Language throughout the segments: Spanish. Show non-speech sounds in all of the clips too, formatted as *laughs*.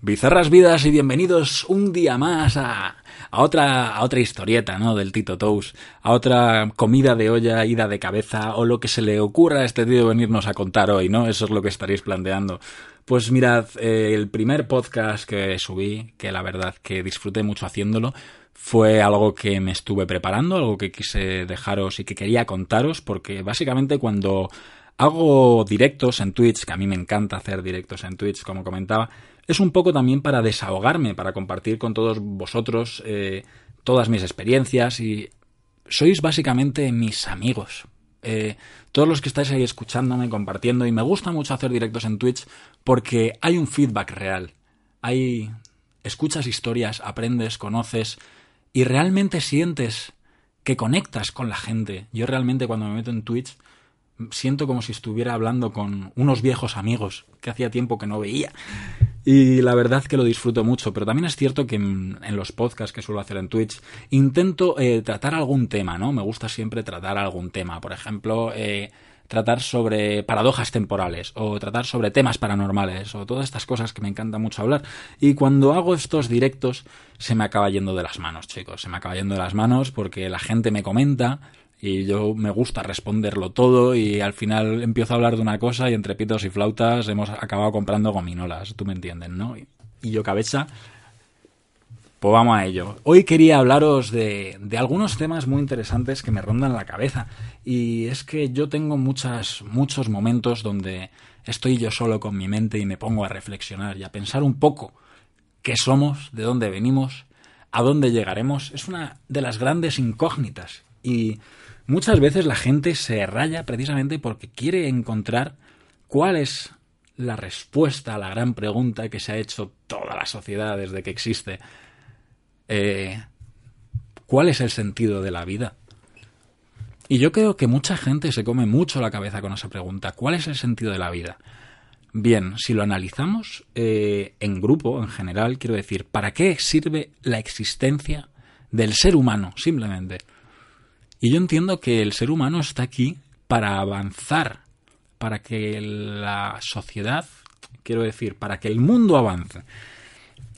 Bizarras vidas y bienvenidos un día más a, otra, a otra historieta, ¿no? Del Tito Tous, a otra comida de olla, ida de cabeza, o lo que se le ocurra a este tío venirnos a contar hoy, ¿no? Eso es lo que estaréis planteando. Pues mirad, eh, el primer podcast que subí, que la verdad que disfruté mucho haciéndolo, fue algo que me estuve preparando, algo que quise dejaros y que quería contaros, porque básicamente cuando Hago directos en Twitch, que a mí me encanta hacer directos en Twitch, como comentaba. Es un poco también para desahogarme, para compartir con todos vosotros eh, todas mis experiencias y sois básicamente mis amigos. Eh, todos los que estáis ahí escuchándome, compartiendo, y me gusta mucho hacer directos en Twitch porque hay un feedback real. Hay. escuchas historias, aprendes, conoces y realmente sientes que conectas con la gente. Yo realmente cuando me meto en Twitch siento como si estuviera hablando con unos viejos amigos que hacía tiempo que no veía. Y la verdad que lo disfruto mucho, pero también es cierto que en, los podcasts que suelo hacer en Twitch intento eh, tratar algún tema, ¿no? Me gusta siempre tratar algún tema. Por ejemplo, eh, tratar sobre paradojas temporales o tratar sobre temas paranormales o todas estas cosas que me encanta mucho hablar. Y cuando hago estos directos se me acaba yendo de las manos, chicos. Se me acaba yendo de las manos porque la gente me comenta, y yo me gusta responderlo todo y al final empiezo a hablar de una cosa y entre pitos y flautas hemos acabado comprando gominolas, tú me entiendes, ¿no? Y, yo cabeza, pues vamos a ello. Hoy quería hablaros de, de, algunos temas muy interesantes que me rondan la cabeza y es que yo tengo muchas, muchos momentos donde estoy yo solo con mi mente y me pongo a reflexionar y a pensar un poco qué somos, de dónde venimos, a dónde llegaremos. Es una de las grandes incógnitas y muchas veces la gente se raya precisamente porque quiere encontrar cuál es la respuesta a la gran pregunta que se ha hecho toda la sociedad desde que existe. Eh, ¿Cuál es el sentido de la vida? Y yo creo que mucha gente se come mucho la cabeza con esa pregunta. ¿Cuál es el sentido de la vida? Bien, si lo analizamos eh, en grupo, en general, quiero decir, ¿para qué sirve la existencia del ser humano, simplemente? Y yo entiendo que el ser humano está aquí para avanzar, para que la sociedad, quiero decir, para que el mundo avance.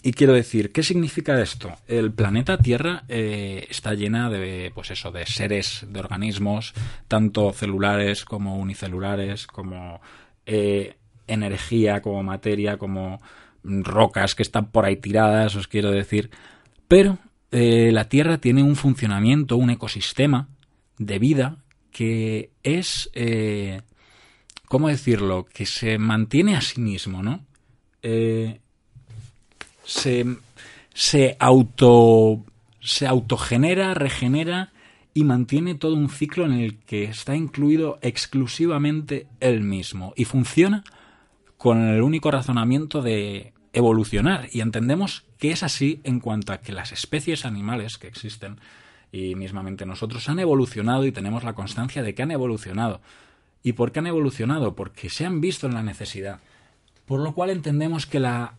Y quiero decir, ¿qué significa esto? El planeta Tierra eh, está llena de, pues eso, de seres, de organismos, tanto celulares como unicelulares, como eh, energía, como materia, como rocas que están por ahí tiradas, os quiero decir. Pero eh, la Tierra tiene un funcionamiento, un ecosistema de vida que es, eh, ¿cómo decirlo?, que se mantiene a sí mismo, ¿no? Eh, se, se, auto, se autogenera, regenera y mantiene todo un ciclo en el que está incluido exclusivamente él mismo y funciona con el único razonamiento de evolucionar y entendemos que es así en cuanto a que las especies animales que existen y mismamente nosotros han evolucionado y tenemos la constancia de que han evolucionado. ¿Y por qué han evolucionado? Porque se han visto en la necesidad. Por lo cual entendemos que la,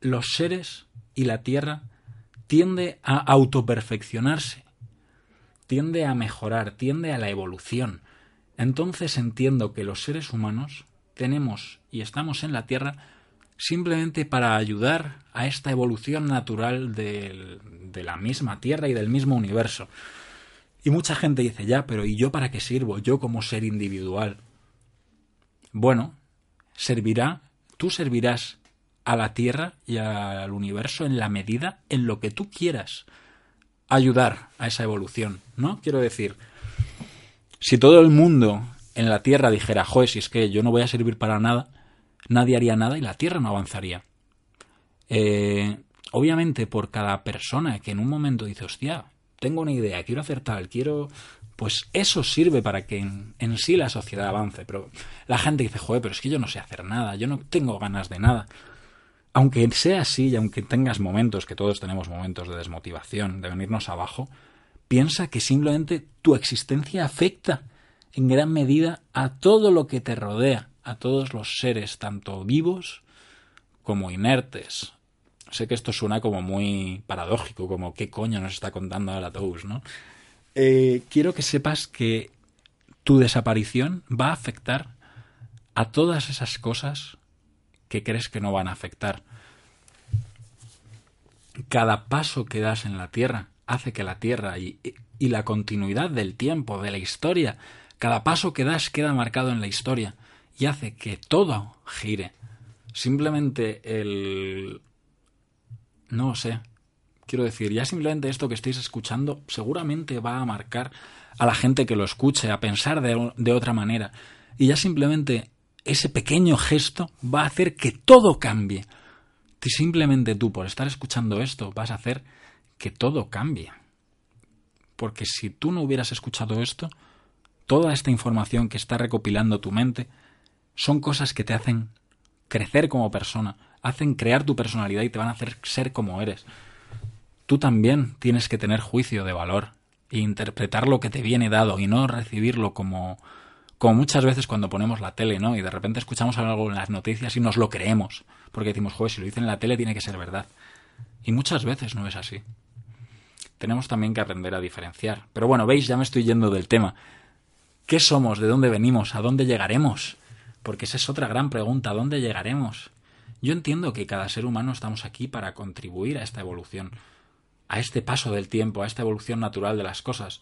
los seres y la Tierra tiende a autoperfeccionarse, tiende a mejorar, tiende a la evolución. Entonces entiendo que los seres humanos tenemos y estamos en la Tierra simplemente para ayudar a esta evolución natural de la misma Tierra y del mismo universo. Y mucha gente dice, ya, pero ¿y yo para qué sirvo? Yo como ser individual. Bueno, servirá, tú servirás a la Tierra y al universo en la medida en lo que tú quieras ayudar a esa evolución, ¿no? Quiero decir, si todo el mundo en la Tierra dijera, joder, si es que yo no voy a servir para nada, nadie haría nada y la Tierra no avanzaría. Eh, obviamente, por cada persona que en un momento dice, hostia, tengo una idea, quiero hacer tal, quiero... Pues eso sirve para que en, en sí la sociedad avance. Pero la gente dice, joder, pero es que yo no sé hacer nada, yo no tengo ganas de nada. aunque sea así y aunque tengas momentos, que todos tenemos momentos de desmotivación, de venirnos abajo, piensa que simplemente tu existencia afecta en gran medida a todo lo que te rodea, a todos los seres, tanto vivos como inertes. Sé que esto suena como muy paradójico, como qué coño nos está contando ahora Tous, ¿no? Eh, quiero que sepas que tu desaparición va a afectar a todas esas cosas que crees que no van a afectar. Cada paso que das en la Tierra hace que la Tierra y, y la continuidad del tiempo, de la historia, cada paso que das queda marcado en la historia y hace que todo gire. Simplemente el... No sé. Quiero decir, ya simplemente esto que estáis escuchando seguramente va a marcar a la gente que lo escuche, a pensar de, de otra manera. Y ya simplemente ese pequeño gesto va a hacer que todo cambie. Y simplemente tú, por estar escuchando esto, vas a hacer que todo cambie. Porque si tú no hubieras escuchado esto, toda esta información que está recopilando tu mente son cosas que te hacen crecer como persona, hacen crear tu personalidad y te van a hacer ser como eres. Tú también tienes que tener juicio de valor e interpretar lo que te viene dado y no recibirlo como como muchas veces cuando ponemos la tele, ¿no? Y de repente escuchamos algo en las noticias y nos lo creemos, porque decimos, joder, si lo dicen en la tele tiene que ser verdad. Y muchas veces no es así. Tenemos también que aprender a diferenciar. Pero bueno, veis, ya me estoy yendo del tema. ¿Qué somos? ¿De dónde venimos? ¿A dónde llegaremos? Porque esa es otra gran pregunta, ¿a dónde llegaremos? Yo entiendo que cada ser humano estamos aquí para contribuir a esta evolución, a este paso del tiempo, a esta evolución natural de las cosas.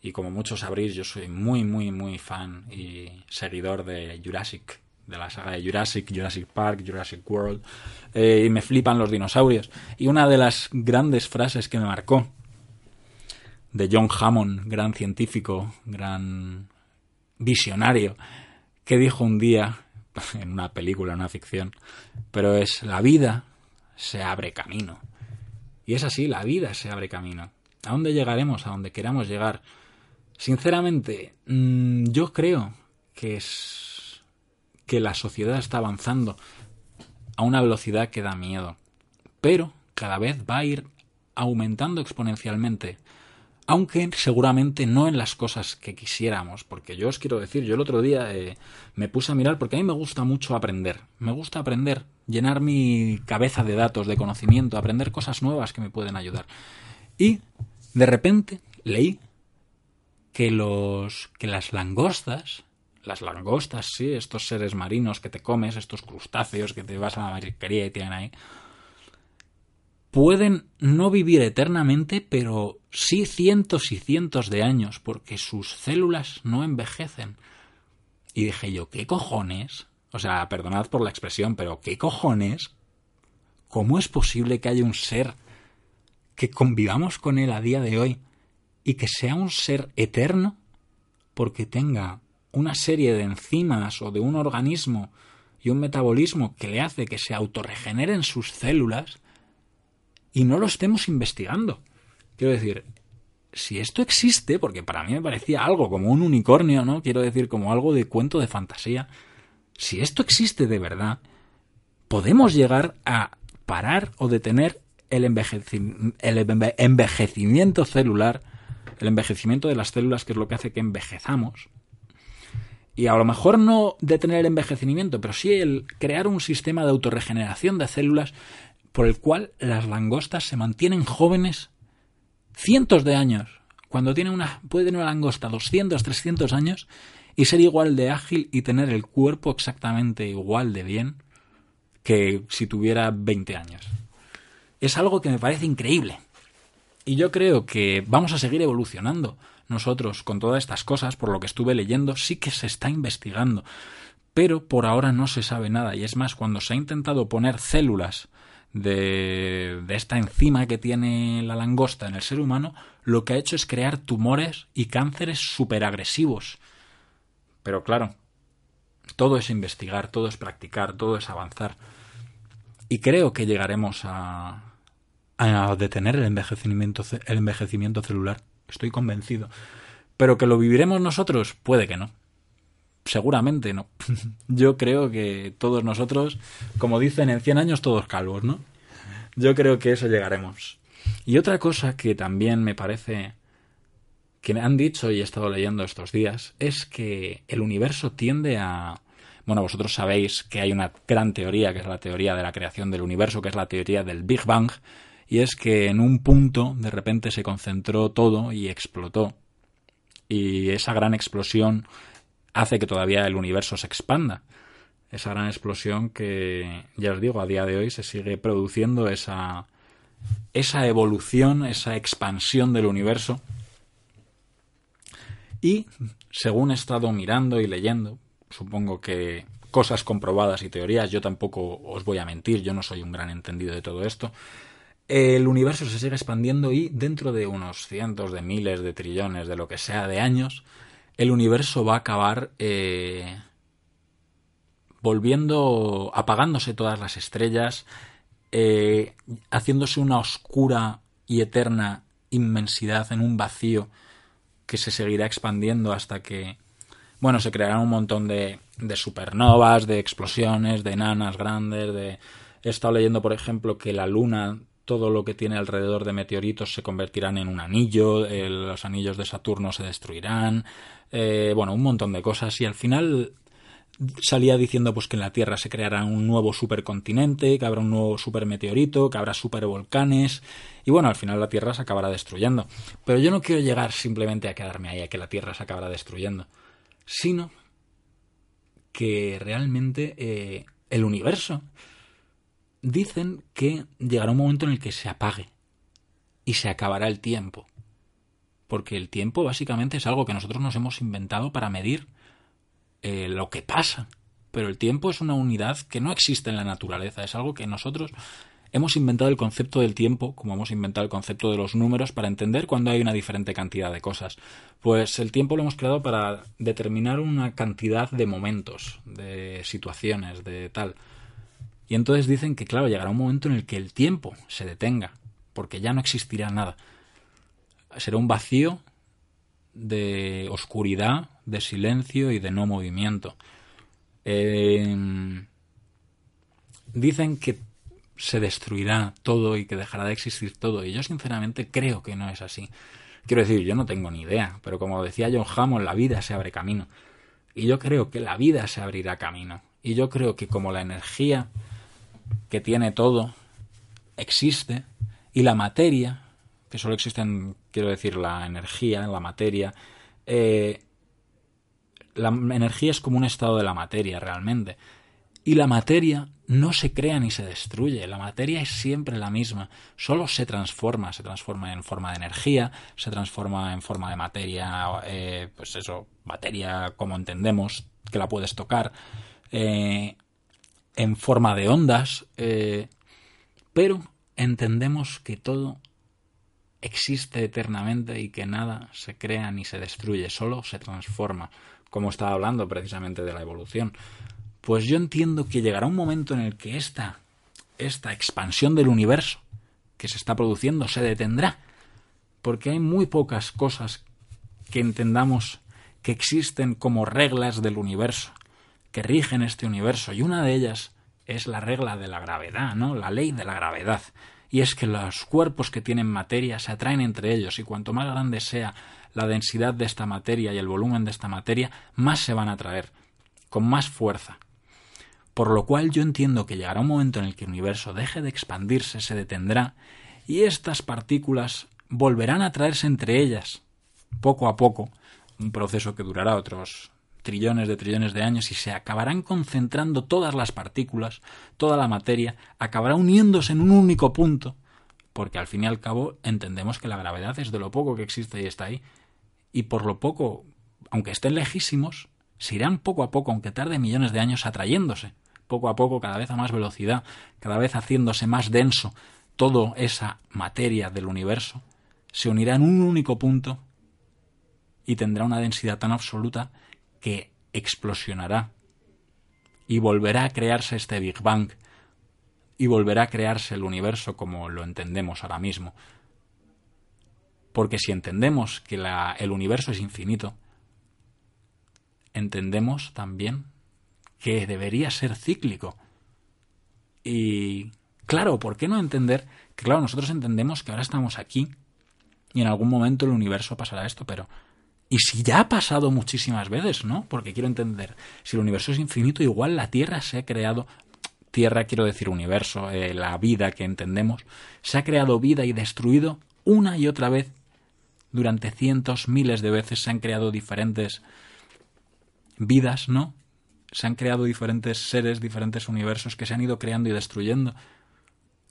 Y como muchos sabréis, yo soy muy, muy, muy fan y seguidor de Jurassic, de la saga de Jurassic, Jurassic Park, Jurassic World, eh, y me flipan los dinosaurios. Y una de las grandes frases que me marcó de John Hammond, gran científico, gran visionario, que dijo un día, *laughs* en una película, en una ficción, pero es la vida se abre camino. Y es así, la vida se abre camino. ¿A dónde llegaremos? A donde queramos llegar. Sinceramente, mm, yo creo que es que la sociedad está avanzando a una velocidad que da miedo, pero cada vez va a ir aumentando exponencialmente, aunque seguramente no en las cosas que quisiéramos, porque yo os quiero decir, yo el otro día eh, me puse a mirar porque a mí me gusta mucho aprender, me gusta aprender, llenar mi cabeza de datos, de conocimiento, aprender cosas nuevas que me pueden ayudar. Y de repente leí que los que las langostas, las langostas, sí, estos seres marinos que te comes, estos crustáceos que te vas a la marisquería y tienen ahí, pueden no vivir eternamente, pero sí cientos y cientos de años, porque sus células no envejecen. Y dije yo, ¿qué cojones? O sea, perdonad por la expresión, pero ¿qué cojones? ¿Cómo es posible que haya un ser que convivamos con él a día de hoy y que sea un ser eterno porque tenga una serie de enzimas o de un organismo y un metabolismo que le hace que se autorregeneren sus células y no lo estemos investigando. Quiero decir, si esto existe, porque para mí me parecía algo como un unicornio, ¿no? Quiero decir, como algo de cuento de fantasía. Si esto existe de verdad, podemos llegar a parar o detener el, el envejecimiento celular el envejecimiento de las células, que es lo que hace que envejezamos. Y a lo mejor no detener el envejecimiento, pero sí el crear un sistema de autorregeneración de células por el cual las langostas se mantienen jóvenes cientos de años. Cuando tiene una, puede tener una langosta 200, 300 años y ser igual de ágil y tener el cuerpo exactamente igual de bien que si tuviera 20 años. Es algo que me parece increíble. Y yo creo que vamos a seguir evolucionando nosotros con todas estas cosas, por lo que estuve leyendo, sí que se está investigando. Pero por ahora no se sabe nada. Y es más, cuando se ha intentado poner células de, esta enzima que tiene la langosta en el ser humano, lo que ha hecho es crear tumores y cánceres superagresivos. Pero claro, todo es investigar, todo es practicar, todo es avanzar. Y creo que llegaremos a, a detener el envejecimiento, el envejecimiento celular. Estoy convencido. Pero que lo viviremos nosotros, puede que no. Seguramente no. *laughs* Yo creo que todos nosotros, como dicen, en 100 años todos calvos, ¿no? Yo creo que eso llegaremos. Y otra cosa que también me parece que han dicho y he estado leyendo estos días es que el universo tiende a... Bueno, vosotros sabéis que hay una gran teoría, que es la teoría de la creación del universo, que es la teoría del Big Bang, y es que en un punto de repente se concentró todo y explotó. Y esa gran explosión hace que todavía el universo se expanda. Esa gran explosión que, ya os digo, a día de hoy se sigue produciendo esa, esa evolución, esa expansión del universo. Y, según he estado mirando y leyendo, supongo que cosas comprobadas y teorías, yo tampoco os voy a mentir, yo no soy un gran entendido de todo esto, el universo se sigue expandiendo y dentro de unos cientos de miles de trillones de lo que sea de años, el universo va a acabar eh, volviendo, apagándose todas las estrellas, eh, haciéndose una oscura y eterna inmensidad en un vacío que se seguirá expandiendo hasta que, bueno, se crearán un montón de, de supernovas, de explosiones, de enanas grandes, de... He estado leyendo, por ejemplo, que la Luna todo lo que tiene alrededor de meteoritos se convertirán en un anillo, los anillos de Saturno se destruirán, eh, bueno, un montón de cosas y al final salía diciendo pues que en la Tierra se creará un nuevo supercontinente, que habrá un nuevo supermeteorito, que habrá supervolcanes y bueno, al final la Tierra se acabará destruyendo. Pero yo no quiero llegar simplemente a quedarme ahí a que la Tierra se acabará destruyendo, sino que realmente eh, el universo dicen que llegará un momento en el que se apague y se acabará el tiempo. Porque el tiempo básicamente es algo que nosotros nos hemos inventado para medir eh, lo que pasa. Pero el tiempo es una unidad que no existe en la naturaleza, es algo que nosotros hemos inventado el concepto del tiempo, como hemos inventado el concepto de los números, para entender cuando hay una diferente cantidad de cosas. Pues el tiempo lo hemos creado para determinar una cantidad de momentos, de situaciones, de tal. Y entonces dicen que, claro, llegará un momento en el que el tiempo se detenga, porque ya no existirá nada. Será un vacío de oscuridad, de silencio y de no movimiento. Em, dicen que se destruirá todo y que dejará de existir todo. Y yo sinceramente creo que no es así. Quiero decir, yo no tengo ni idea, pero como decía John Hammond, la vida se abre camino. Y yo creo que la vida se abrirá camino. Y yo creo que como la energía que tiene todo, existe, y la materia, que solo existen, quiero decir, la energía, la materia, eh, la energía es como un estado de la materia realmente. Y la materia no se crea ni se destruye, la materia es siempre la misma, solo se transforma, se transforma en forma de energía, se transforma en forma de materia, eh, pues eso, materia como entendemos, que la puedes tocar, eh, en forma de ondas, eh, pero entendemos que todo existe eternamente y que nada se crea ni se destruye, solo se transforma, como estaba hablando precisamente de la evolución. Pues yo entiendo que llegará un momento en el que esta, esta expansión del universo que se está produciendo se detendrá, porque hay muy pocas cosas que entendamos que existen como reglas del universo que rigen este universo y una de ellas es la regla de la gravedad, ¿no? La ley de la gravedad. Y es que los cuerpos que tienen materia se atraen entre ellos y cuanto más grande sea la densidad de esta materia y el volumen de esta materia, más se van a atraer, con más fuerza. Por lo cual yo entiendo que llegará un momento en el que el universo deje de expandirse, se detendrá, y estas partículas volverán a atraerse entre ellas, poco a poco, un proceso que durará otros trillones de trillones de años y se acabarán concentrando todas las partículas, toda la materia, acabará uniéndose en un único punto, porque al fin y al cabo entendemos que la gravedad es de lo poco que existe y está ahí, y por lo poco, aunque estén lejísimos, se irán poco a poco, aunque tarde millones de años, atrayéndose, poco a poco, cada vez a más velocidad, cada vez haciéndose más denso, toda esa materia del universo, se unirá en un único punto y tendrá una densidad tan absoluta que explosionará y volverá a crearse este Big Bang y volverá a crearse el universo como lo entendemos ahora mismo. Porque si entendemos que el universo es infinito, entendemos también que debería ser cíclico. Y claro, ¿por qué no entender que, claro, nosotros entendemos que ahora estamos aquí y en algún momento el universo pasará esto, pero ¿y si ya ha pasado muchísimas veces, no? Porque quiero entender, si el universo es infinito, igual la Tierra se ha creado, Tierra quiero decir universo, eh, la vida que entendemos, se ha creado vida y destruido una y otra vez durante cientos, miles de veces se han creado diferentes vidas, ¿no? Se han creado diferentes seres, diferentes universos que se han ido creando y destruyendo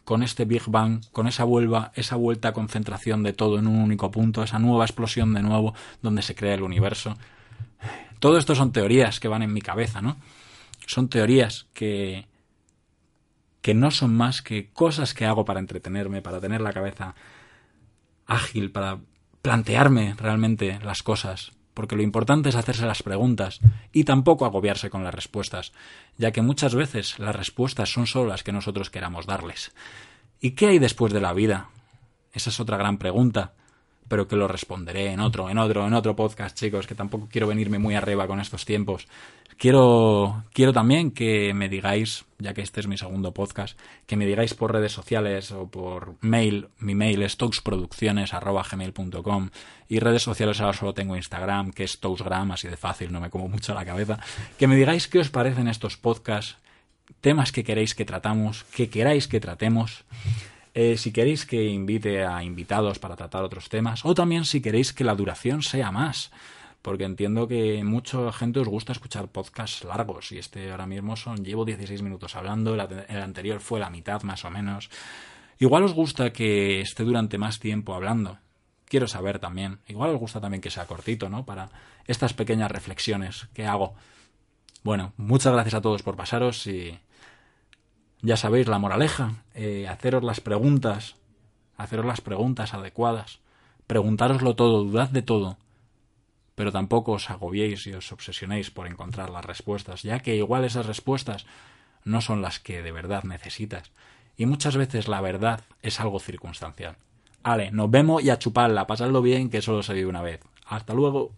con este Big Bang, con esa vuelva, esa vuelta a concentración de todo en un único punto, esa nueva explosión de nuevo donde se crea el universo. Todo esto son teorías que van en mi cabeza, ¿no? Son teorías que que no son más que cosas que hago para entretenerme, para tener la cabeza ágil, para plantearme realmente las cosas, porque lo importante es hacerse las preguntas y tampoco agobiarse con las respuestas, ya que muchas veces las respuestas son solo las que nosotros queramos darles. ¿Y qué hay después de la vida? Esa es otra gran pregunta, pero que lo responderé en otro, en otro, en otro podcast, chicos, que tampoco quiero venirme muy arriba con estos tiempos. Quiero, quiero también que me digáis, ya que este es mi segundo podcast, que me digáis por redes sociales o por mail. Mi mail es toxproducciones.gmail.com y redes sociales ahora solo tengo Instagram, que es toxgram, así de fácil, no me como mucho la cabeza. Que me digáis qué os parecen estos podcasts, temas que queréis que tratamos, que queráis que tratemos. Eh, si queréis que invite a invitados para tratar otros temas, o también si queréis que la duración sea más porque entiendo que mucha gente os gusta escuchar podcasts largos y este ahora mismo son llevo 16 minutos hablando, el anterior fue la mitad más o menos. Igual os gusta que esté durante más tiempo hablando. Quiero saber también. Igual os gusta también que sea cortito, ¿no? Para estas pequeñas reflexiones que hago. Bueno, muchas gracias a todos por pasaros y ya sabéis la moraleja, eh, haceros las preguntas, haceros las preguntas adecuadas, preguntároslo todo, dudad de todo pero tampoco os agobiéis y os obsesionéis por encontrar las respuestas, ya que igual esas respuestas no son las que de verdad necesitas. Y muchas veces la verdad es algo circunstancial. Ale, nos vemos y a chuparla, pasadlo bien que solo se vive una vez. Hasta luego.